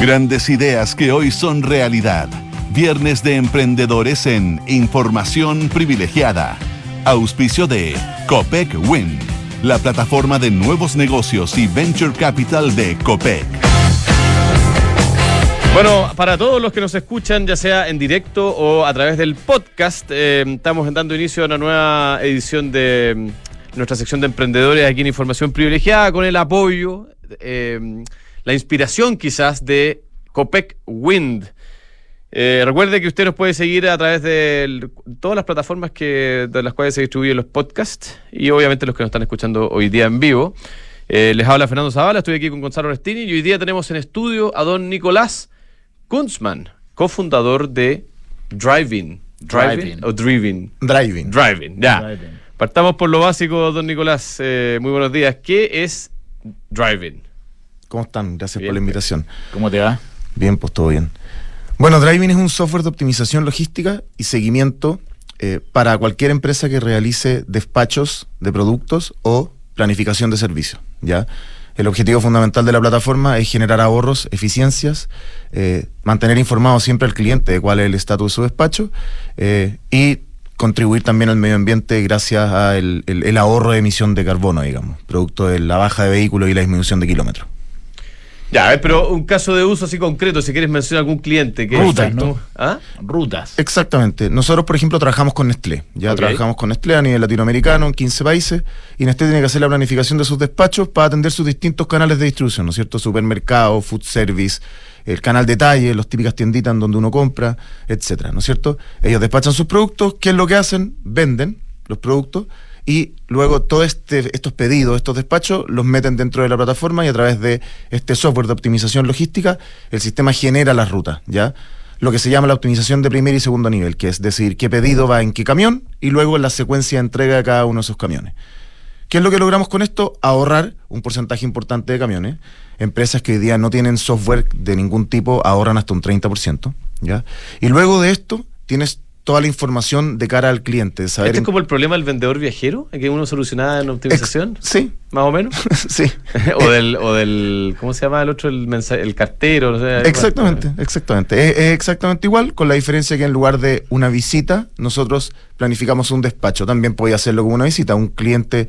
Grandes ideas que hoy son realidad. Viernes de emprendedores en Información Privilegiada. Auspicio de Copec Wind, la plataforma de nuevos negocios y venture capital de Copec. Bueno, para todos los que nos escuchan, ya sea en directo o a través del podcast, eh, estamos dando inicio a una nueva edición de mm, nuestra sección de emprendedores aquí en Información Privilegiada con el apoyo. Eh, la inspiración quizás de Copec Wind. Eh, recuerde que usted nos puede seguir a través de todas las plataformas que, de las cuales se distribuyen los podcasts y obviamente los que nos están escuchando hoy día en vivo. Eh, les habla Fernando Zavala, estoy aquí con Gonzalo Restini y hoy día tenemos en estudio a don Nicolás Kunzman, cofundador de Driving. ¿Driving o Driving? Driving. Driving, ya. Partamos por lo básico, don Nicolás. Eh, muy buenos días. ¿Qué es Driving? ¿Cómo están? Gracias por la invitación. ¿Cómo te va? Bien, pues todo bien. Bueno, Driving es un software de optimización logística y seguimiento eh, para cualquier empresa que realice despachos de productos o planificación de servicios. ¿ya? El objetivo fundamental de la plataforma es generar ahorros, eficiencias, eh, mantener informado siempre al cliente de cuál es el estatus de su despacho eh, y contribuir también al medio ambiente gracias al el ahorro de emisión de carbono, digamos, producto de la baja de vehículos y la disminución de kilómetros. Ya, pero un caso de uso así concreto, si quieres mencionar algún cliente. Que Rutas, ¿no? ¿Ah? Rutas. Exactamente. Nosotros, por ejemplo, trabajamos con Nestlé. Ya trabajamos con Nestlé a nivel latinoamericano en 15 países y Nestlé tiene que hacer la planificación de sus despachos para atender sus distintos canales de distribución, ¿no es cierto? Supermercado, food service, el canal detalle, las típicas tienditas en donde uno compra, etcétera, ¿no es cierto? Ellos despachan sus productos, ¿qué es lo que hacen? Venden los productos y luego todos este, estos pedidos, estos despachos, los meten dentro de la plataforma y a través de este software de optimización logística, el sistema genera las rutas, ¿ya? Lo que se llama la optimización de primer y segundo nivel, que es decir, qué pedido va en qué camión y luego la secuencia de entrega de cada uno de esos camiones. ¿Qué es lo que logramos con esto? Ahorrar un porcentaje importante de camiones. Empresas que hoy día no tienen software de ningún tipo ahorran hasta un 30%. ¿ya? Y luego de esto, tienes toda la información de cara al cliente. Saber ¿Este es como el problema del vendedor viajero? ¿Que uno solucionaba en optimización? sí. ¿Más o menos? sí. o, del, o del, ¿cómo se llama el otro? El, el cartero. No sé, exactamente, exactamente. Es, exactamente igual, con la diferencia que en lugar de una visita, nosotros planificamos un despacho. También podía hacerlo como una visita. Un cliente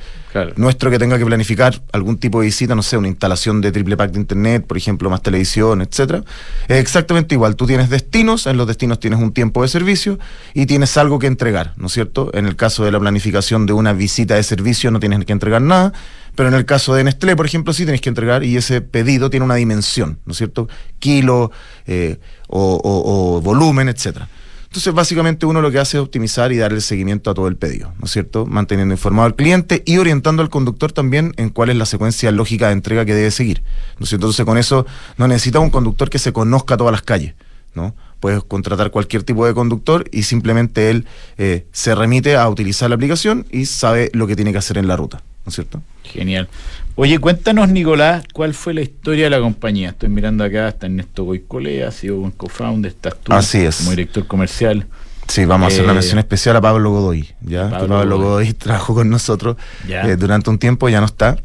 nuestro que tenga que planificar algún tipo de visita, no sé, una instalación de triple pack de internet, por ejemplo, más televisión, etcétera. Es exactamente igual. Tú tienes destinos, en los destinos tienes un tiempo de servicio y tienes algo que entregar, ¿no es cierto? En el caso de la planificación de una visita de servicio no tienes que entregar nada pero en el caso de Nestlé, por ejemplo, sí tenéis que entregar y ese pedido tiene una dimensión, ¿no es cierto? Kilo eh, o, volumen, etcétera. Entonces, básicamente uno lo que hace es optimizar y darle seguimiento a todo el pedido, ¿no es cierto? Manteniendo informado al cliente y orientando al conductor también en cuál es la secuencia lógica de entrega que debe seguir, ¿no es cierto? Entonces, con eso no necesita un conductor que se conozca todas las calles, ¿no? Puedes contratar cualquier tipo de conductor y simplemente él eh, se remite a utilizar la aplicación y sabe lo que tiene que hacer en la ruta, ¿no es cierto? Genial. Oye, cuéntanos, Nicolás, ¿cuál fue la historia de la compañía? Estoy mirando acá, está Ernesto Goicolea, ha sido un co-founder, estás tú Así es. como director comercial. Sí, vamos a hacer una eh, mención especial a Pablo Godoy. ¿ya? Pablo, Godoy. trabajó con nosotros eh, durante un tiempo, ya no está.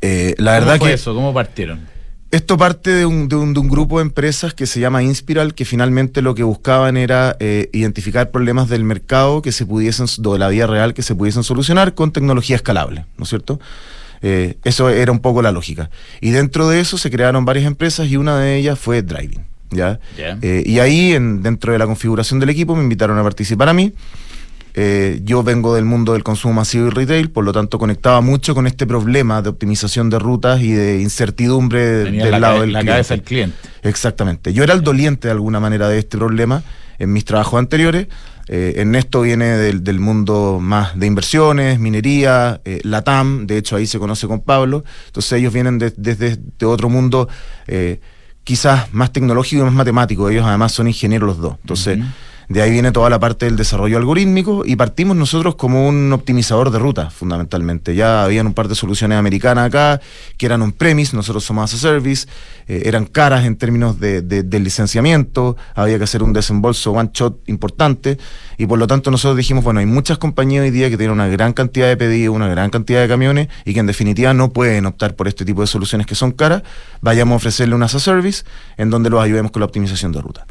Eh, la ¿Cómo verdad fue que eso? ¿Cómo partieron? Esto parte de un, de, un, de un, grupo de empresas que se llama Inspiral, que finalmente lo que buscaban era identificar problemas del mercado que se pudiesen, de la vida real, que se pudiesen solucionar con tecnología escalable, ¿no es cierto? Eh, eso era un poco la lógica. Y dentro de eso se crearon varias empresas y una de ellas fue Driving. ¿ya? Eh, y ahí, en, dentro de la configuración del equipo, me invitaron a participar a mí. Eh, yo vengo del mundo del consumo masivo y retail, por lo tanto conectaba mucho con este problema de optimización de rutas y de incertidumbre del lado del la cabeza del cliente. Exactamente. Yo era el doliente de alguna manera de este problema en mis trabajos anteriores. Eh, Ernesto viene del, mundo más de inversiones, minería, eh, Latam, de hecho ahí se conoce con Pablo, entonces ellos vienen desde otro mundo eh, quizás más tecnológico y más matemático, ellos además son ingenieros los dos, entonces De ahí viene toda la parte del desarrollo algorítmico y partimos nosotros como un optimizador de ruta, fundamentalmente. Ya habían un par de soluciones americanas acá que eran on-premise, nosotros somos as a service, eh, eran caras en términos de, de, licenciamiento, había que hacer un desembolso one-shot importante y por lo tanto nosotros dijimos, bueno, hay muchas compañías hoy día que tienen una gran cantidad de pedidos, una gran cantidad de camiones y que en definitiva no pueden optar por este tipo de soluciones que son caras, vayamos a ofrecerle un as a service en donde los ayudemos con la optimización de ruta.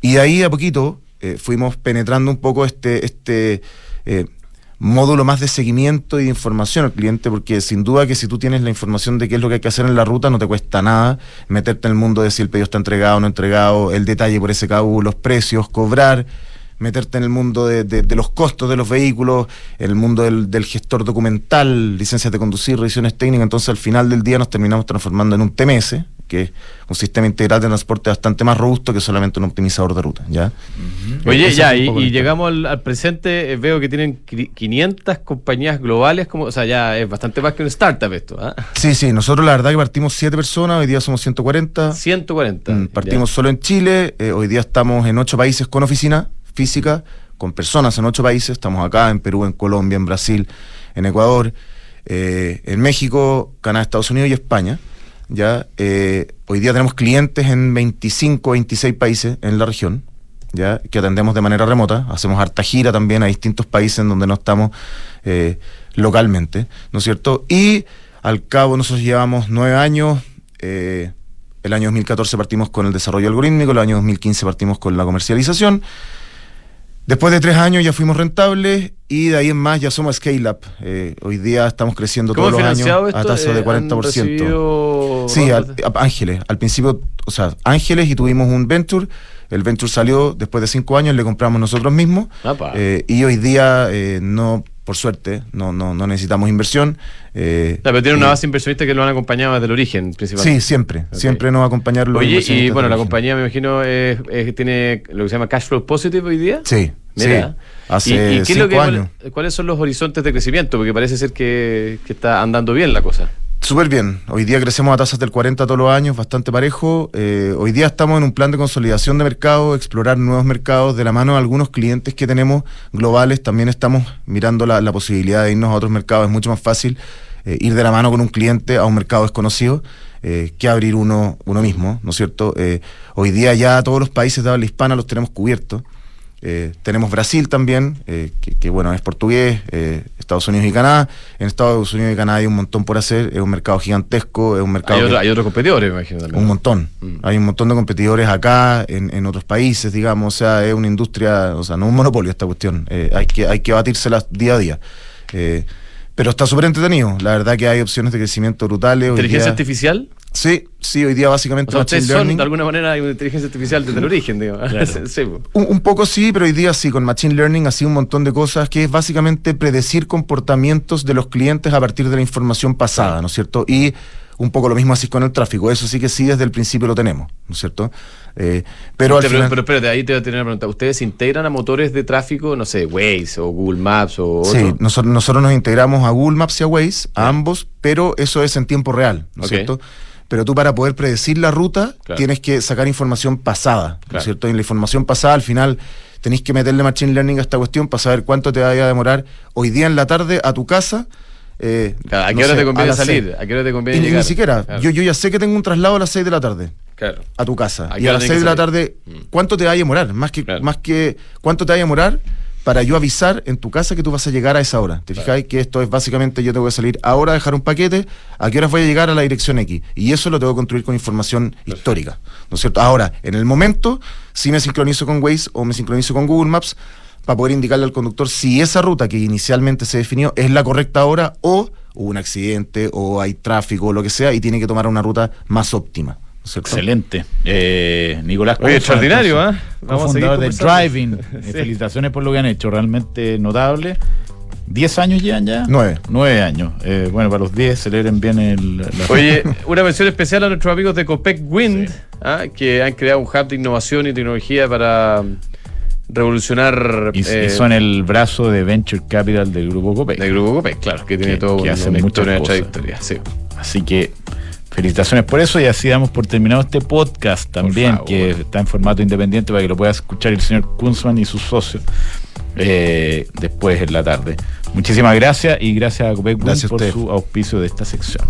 Y de ahí a poquito eh, fuimos penetrando un poco este, este eh, módulo más de seguimiento y de información al cliente, porque sin duda que si tú tienes la información de qué es lo que hay que hacer en la ruta, no te cuesta nada meterte en el mundo de si el pedido está entregado o no entregado, el detalle por ese cabo, los precios, cobrar meterte en el mundo de, los costos de los vehículos, el mundo del, gestor documental, licencias de conducir, revisiones técnicas. Entonces, al final del día nos terminamos transformando en un TMS, que es un sistema integral de transporte bastante más robusto que solamente un optimizador de ruta. ¿ya? Oye, ya, y, llegamos al, presente, eh, veo que tienen 500 compañías globales, como, o sea, ya es bastante más que un startup esto. ¿ah? Sí, sí, nosotros la verdad que partimos 7 personas, hoy día somos 140. 140. Mm, partimos solo en Chile, eh, hoy día estamos en 8 países con oficina física con personas en ocho países. Estamos acá, en Perú, en Colombia, en Brasil, en Ecuador, eh, en México, Canadá, Estados Unidos y España. ¿Ya? Eh, hoy día tenemos clientes en 25, 26 países en la región. ¿ya? que atendemos de manera remota, hacemos harta gira también a distintos países en donde no estamos eh, localmente, ¿no es cierto? Y al cabo nosotros llevamos nueve años, el año 2014 partimos con el desarrollo algorítmico, el año 2015 partimos con la comercialización, Después de tres años ya fuimos rentables y de ahí en más ya somos scale up. Eh, hoy día estamos creciendo todos los años a tasa de 40%. Sí, Ángeles. Al principio, o sea, Ángeles y tuvimos un venture. El venture salió después de cinco años, le compramos nosotros mismos. Eh, y hoy día eh, no por suerte, no, no, no necesitamos inversión. Eh, pero tiene una base inversionista que lo han acompañado desde el origen, principalmente. Sí, siempre, siempre nos va a acompañar los Oye, y bueno, la compañía me imagino tiene lo que se llama cash flow positive hoy día. Sí, Mira. Hace ¿Y, cinco años. ¿Cuáles son los horizontes de crecimiento? Porque parece ser que, que está andando bien la cosa. Súper bien. Hoy día crecemos a tasas del 40 todos los años, bastante parejo. Eh, hoy día estamos en un plan de consolidación de mercado, explorar nuevos mercados de la mano de algunos clientes que tenemos globales. También estamos mirando la, posibilidad de irnos a otros mercados. Es mucho más fácil eh, ir de la mano con un cliente a un mercado desconocido eh, que abrir uno, uno mismo, ¿no es cierto? hoy día ya todos los países de habla hispana los tenemos cubiertos. Tenemos Brasil también, que, bueno, es portugués, Estados Unidos y Canadá. En Estados Unidos y Canadá hay un montón por hacer, es un mercado gigantesco, es un mercado... Hay, otros competidores, me imagino. Un montón. Mm. Hay un montón de competidores acá, en, otros países, digamos, o sea, es una industria, o sea, no un monopolio esta cuestión, hay, que, hay que batírselas día a día. pero está súper entretenido, la verdad que hay opciones de crecimiento brutales. ¿Inteligencia artificial? Sí, sí, hoy día básicamente o ustedes son de alguna manera una inteligencia artificial desde el origen, digo. un, poco sí, pero hoy día sí, con Machine Learning así un montón de cosas que es básicamente predecir comportamientos de los clientes a partir de la información pasada, ¿no es cierto? Y un poco lo mismo así con el tráfico. Eso sí que sí, desde el principio lo tenemos, ¿no es cierto? Eh, pero, al final... pero, espérate, ahí te voy a tener una pregunta. ¿Ustedes integran a motores de tráfico, no sé, Waze o Google Maps o Sí, nosotros, nosotros nos integramos a Google Maps y a Waze, a ambos, pero eso es en tiempo real, ¿no es cierto? Pero tú para poder predecir la ruta tienes que sacar información pasada, ¿no es cierto? Y la información pasada al final tenéis que meterle machine learning a esta cuestión para saber cuánto te vaya a demorar hoy día en la tarde a tu casa. Eh, ¿A qué hora te conviene salir? ¿A qué hora te conviene llegar? Ni siquiera. Yo, yo ya sé que tengo un traslado a las 6 de la tarde. Claro. A tu casa. y a las 6 de la tarde, mm. ¿cuánto te va a demorar? Más que, más que, ¿cuánto te va a demorar? Para yo avisar en tu casa que tú vas a llegar a esa hora. ¿Te fijáis que esto es básicamente yo te voy a salir ahora a dejar un paquete, a qué hora voy a llegar a la dirección X? Y eso lo tengo que construir con información histórica, ¿no es cierto? Ahora, en el momento, si me sincronizo con Waze o me sincronizo con Google Maps para poder indicarle al conductor si esa ruta que inicialmente se definió es la correcta ahora o hubo un accidente o hay tráfico o lo que sea y tiene que tomar una ruta más óptima. Excelente. Eh, Nicolás Oye, extraordinario, ¿ah? Vamos fundador de Driving. Eh, felicitaciones por lo que han hecho, realmente notable. ¿Diez años llevan ya? Nueve. Nueve años. Eh, bueno, para los diez celebren bien el... Oye, una mención especial a nuestros amigos de Copec Wind, ¿ah? que han creado un hub de innovación y tecnología para revolucionar. Y, eh, son el brazo de Venture Capital del Grupo Copec. Del Grupo Copec, claro, que tiene todo que hace mucha trayectoria. Sí. Así que Felicitaciones por eso y así damos por terminado este podcast también, que está en formato independiente para que lo pueda escuchar el señor Kunzman y sus socios eh, después en la tarde. Muchísimas gracias y gracias a Copec por su auspicio de esta sección.